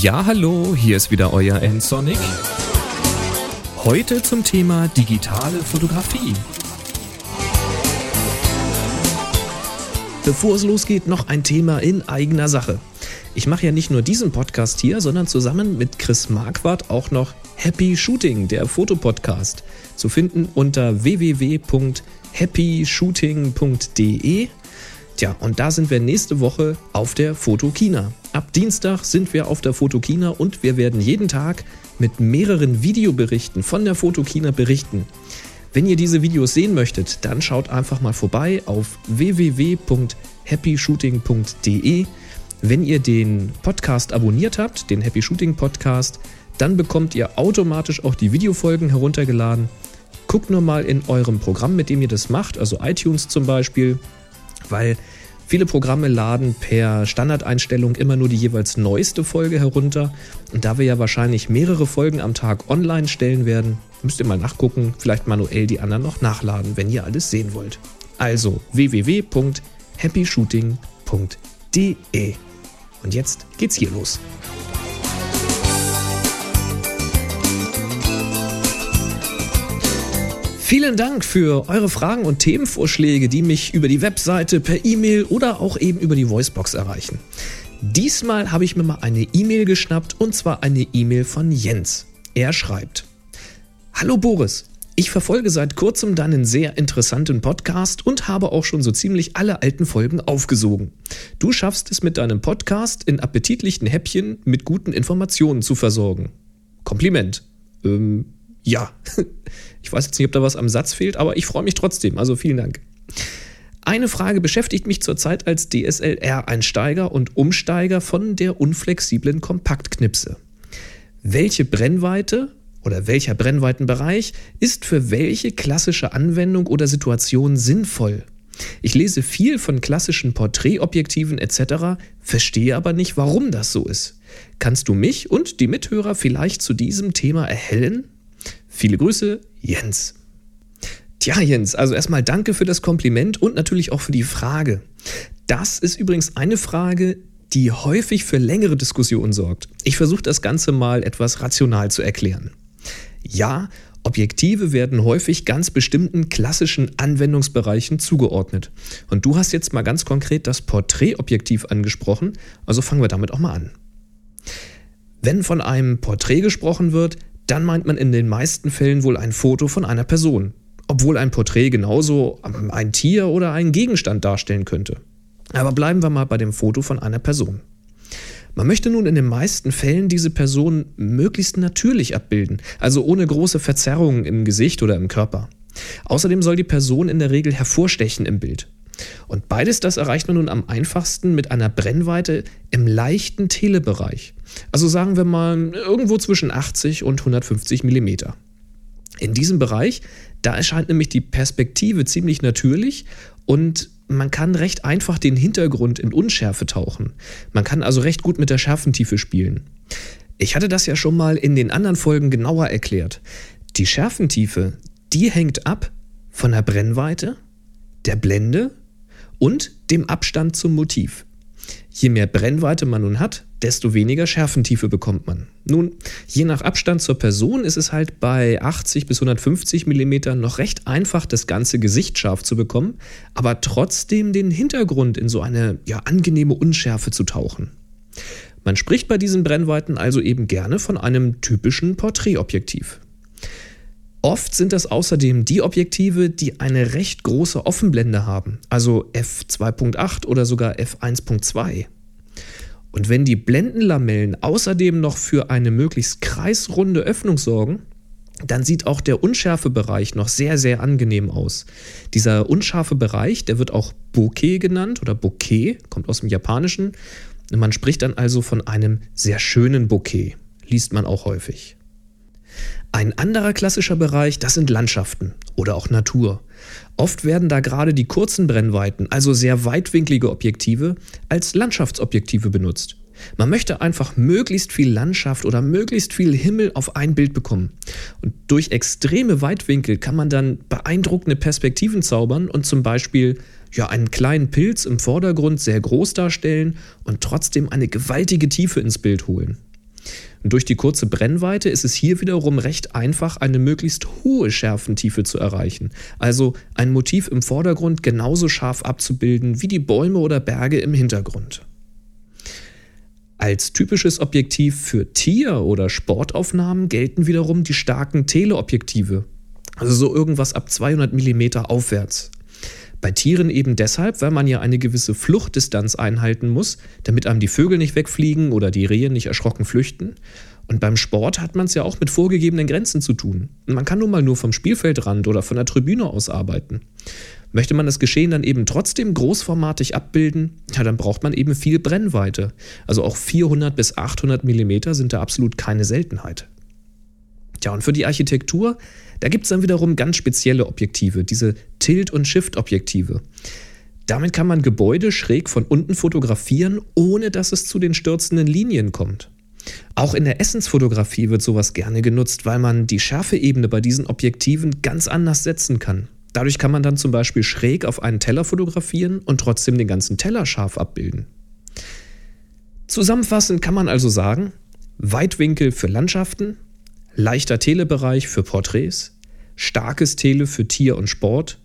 Ja, hallo, hier ist wieder euer N-Sonic. Heute zum Thema digitale Fotografie. Bevor es losgeht, noch ein Thema in eigener Sache. Ich mache ja nicht nur diesen Podcast hier, sondern zusammen mit Chris Marquardt auch noch Happy Shooting, der Fotopodcast. Zu finden unter www.happyshooting.de. Tja, und da sind wir nächste Woche auf der Fotokina. Ab Dienstag sind wir auf der Fotokina und wir werden jeden Tag mit mehreren Videoberichten von der Fotokina berichten. Wenn ihr diese Videos sehen möchtet, dann schaut einfach mal vorbei auf www.happyshooting.de. Wenn ihr den Podcast abonniert habt, den Happy Shooting Podcast, dann bekommt ihr automatisch auch die Videofolgen heruntergeladen. Guckt nur mal in eurem Programm, mit dem ihr das macht, also iTunes zum Beispiel, weil viele Programme laden per Standardeinstellung immer nur die jeweils neueste Folge herunter. Und da wir ja wahrscheinlich mehrere Folgen am Tag online stellen werden, müsst ihr mal nachgucken, vielleicht manuell die anderen noch nachladen, wenn ihr alles sehen wollt. Also www.happyshooting.de. Und jetzt geht's hier los. Vielen Dank für eure Fragen und Themenvorschläge, die mich über die Webseite, per E-Mail oder auch eben über die Voicebox erreichen. Diesmal habe ich mir mal eine E-Mail geschnappt und zwar eine E-Mail von Jens. Er schreibt: Hallo Boris, ich verfolge seit kurzem deinen sehr interessanten Podcast und habe auch schon so ziemlich alle alten Folgen aufgesogen. Du schaffst es mit deinem Podcast in appetitlichen Häppchen mit guten Informationen zu versorgen. Kompliment. Ähm, ja. Ich weiß jetzt nicht, ob da was am Satz fehlt, aber ich freue mich trotzdem. Also vielen Dank. Eine Frage beschäftigt mich zurzeit als DSLR-Einsteiger und Umsteiger von der unflexiblen Kompaktknipse. Welche Brennweite oder welcher Brennweitenbereich ist für welche klassische Anwendung oder Situation sinnvoll? Ich lese viel von klassischen Porträtobjektiven etc., verstehe aber nicht, warum das so ist. Kannst du mich und die Mithörer vielleicht zu diesem Thema erhellen? Viele Grüße, Jens. Tja, Jens, also erstmal danke für das Kompliment und natürlich auch für die Frage. Das ist übrigens eine Frage, die häufig für längere Diskussionen sorgt. Ich versuche das Ganze mal etwas rational zu erklären. Ja, Objektive werden häufig ganz bestimmten klassischen Anwendungsbereichen zugeordnet. Und du hast jetzt mal ganz konkret das Porträtobjektiv angesprochen, also fangen wir damit auch mal an. Wenn von einem Porträt gesprochen wird, dann meint man in den meisten Fällen wohl ein Foto von einer Person, obwohl ein Porträt genauso ein Tier oder einen Gegenstand darstellen könnte. Aber bleiben wir mal bei dem Foto von einer Person. Man möchte nun in den meisten Fällen diese Person möglichst natürlich abbilden, also ohne große Verzerrungen im Gesicht oder im Körper. Außerdem soll die Person in der Regel hervorstechen im Bild. Und beides das erreicht man nun am einfachsten mit einer Brennweite im leichten Telebereich. Also sagen wir mal irgendwo zwischen 80 und 150 mm. In diesem Bereich, da erscheint nämlich die Perspektive ziemlich natürlich und man kann recht einfach den Hintergrund in Unschärfe tauchen. Man kann also recht gut mit der Schärfentiefe spielen. Ich hatte das ja schon mal in den anderen Folgen genauer erklärt. Die Schärfentiefe, die hängt ab von der Brennweite, der Blende und dem Abstand zum Motiv. Je mehr Brennweite man nun hat, desto weniger Schärfentiefe bekommt man. Nun, je nach Abstand zur Person ist es halt bei 80 bis 150 mm noch recht einfach, das ganze Gesicht scharf zu bekommen, aber trotzdem den Hintergrund in so eine ja, angenehme Unschärfe zu tauchen. Man spricht bei diesen Brennweiten also eben gerne von einem typischen Porträtobjektiv. Oft sind das außerdem die Objektive, die eine recht große Offenblende haben, also f2.8 oder sogar f1.2. Und wenn die Blendenlamellen außerdem noch für eine möglichst kreisrunde Öffnung sorgen, dann sieht auch der unschärfe Bereich noch sehr, sehr angenehm aus. Dieser unscharfe Bereich, der wird auch Bokeh genannt oder Bokeh, kommt aus dem Japanischen. Man spricht dann also von einem sehr schönen Bokeh, liest man auch häufig. Ein anderer klassischer Bereich, das sind Landschaften oder auch Natur. Oft werden da gerade die kurzen Brennweiten, also sehr weitwinklige Objektive, als Landschaftsobjektive benutzt. Man möchte einfach möglichst viel Landschaft oder möglichst viel Himmel auf ein Bild bekommen. Und durch extreme Weitwinkel kann man dann beeindruckende Perspektiven zaubern und zum Beispiel ja, einen kleinen Pilz im Vordergrund sehr groß darstellen und trotzdem eine gewaltige Tiefe ins Bild holen. Und durch die kurze Brennweite ist es hier wiederum recht einfach, eine möglichst hohe Schärfentiefe zu erreichen. Also ein Motiv im Vordergrund genauso scharf abzubilden wie die Bäume oder Berge im Hintergrund. Als typisches Objektiv für Tier- oder Sportaufnahmen gelten wiederum die starken Teleobjektive, also so irgendwas ab 200 mm aufwärts. Bei Tieren eben deshalb, weil man ja eine gewisse Fluchtdistanz einhalten muss, damit einem die Vögel nicht wegfliegen oder die Rehe nicht erschrocken flüchten. Und beim Sport hat man es ja auch mit vorgegebenen Grenzen zu tun. man kann nun mal nur vom Spielfeldrand oder von der Tribüne aus arbeiten. Möchte man das Geschehen dann eben trotzdem großformatig abbilden, ja, dann braucht man eben viel Brennweite. Also auch 400 bis 800 Millimeter sind da absolut keine Seltenheit. Tja, und für die Architektur da gibt es dann wiederum ganz spezielle Objektive, diese Tilt- und Shift-Objektive. Damit kann man Gebäude schräg von unten fotografieren, ohne dass es zu den stürzenden Linien kommt. Auch in der Essensfotografie wird sowas gerne genutzt, weil man die Schärfeebene bei diesen Objektiven ganz anders setzen kann. Dadurch kann man dann zum Beispiel schräg auf einen Teller fotografieren und trotzdem den ganzen Teller scharf abbilden. Zusammenfassend kann man also sagen, Weitwinkel für Landschaften, leichter Telebereich für Porträts, starkes Tele für Tier und Sport,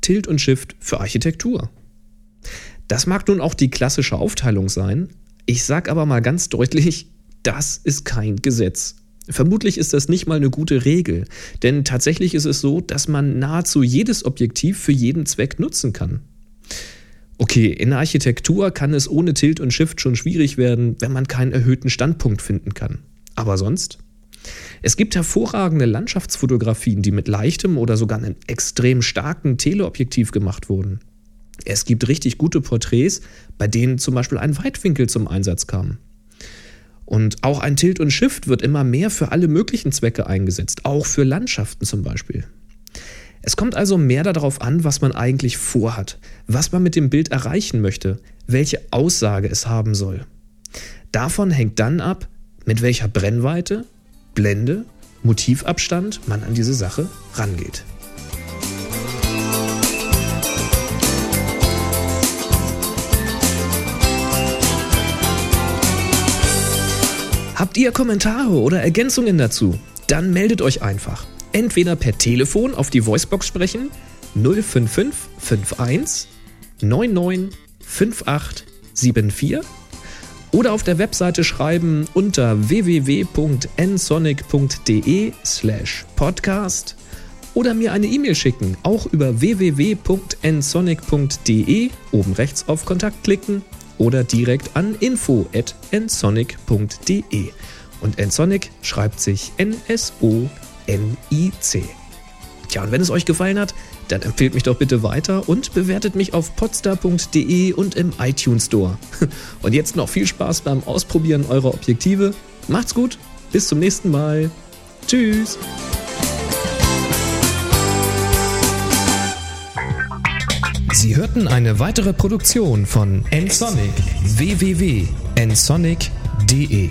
Tilt und Shift für Architektur. Das mag nun auch die klassische Aufteilung sein, ich sag aber mal ganz deutlich, das ist kein Gesetz. Vermutlich ist das nicht mal eine gute Regel, denn tatsächlich ist es so, dass man nahezu jedes Objektiv für jeden Zweck nutzen kann. Okay, in der Architektur kann es ohne Tilt und Shift schon schwierig werden, wenn man keinen erhöhten Standpunkt finden kann. Aber sonst? Es gibt hervorragende Landschaftsfotografien, die mit leichtem oder sogar einem extrem starken Teleobjektiv gemacht wurden. Es gibt richtig gute Porträts, bei denen zum Beispiel ein Weitwinkel zum Einsatz kam. Und auch ein Tilt und Shift wird immer mehr für alle möglichen Zwecke eingesetzt, auch für Landschaften zum Beispiel. Es kommt also mehr darauf an, was man eigentlich vorhat, was man mit dem Bild erreichen möchte, welche Aussage es haben soll. Davon hängt dann ab, mit welcher Brennweite, Blende, Motivabstand man an diese Sache rangeht. Habt ihr Kommentare oder Ergänzungen dazu? Dann meldet euch einfach. Entweder per Telefon auf die Voicebox sprechen 055 51 99 5874 oder auf der Webseite schreiben unter www.nsonic.de slash podcast oder mir eine E-Mail schicken, auch über www.nsonic.de, oben rechts auf Kontakt klicken oder direkt an info.nsonic.de. Und nsonic schreibt sich N-S-O-N-I-C. Tja, und wenn es euch gefallen hat, dann empfehlt mich doch bitte weiter und bewertet mich auf podstar.de und im iTunes Store. Und jetzt noch viel Spaß beim Ausprobieren eurer Objektive. Macht's gut, bis zum nächsten Mal. Tschüss. Sie hörten eine weitere Produktion von nsonic www.nsonic.de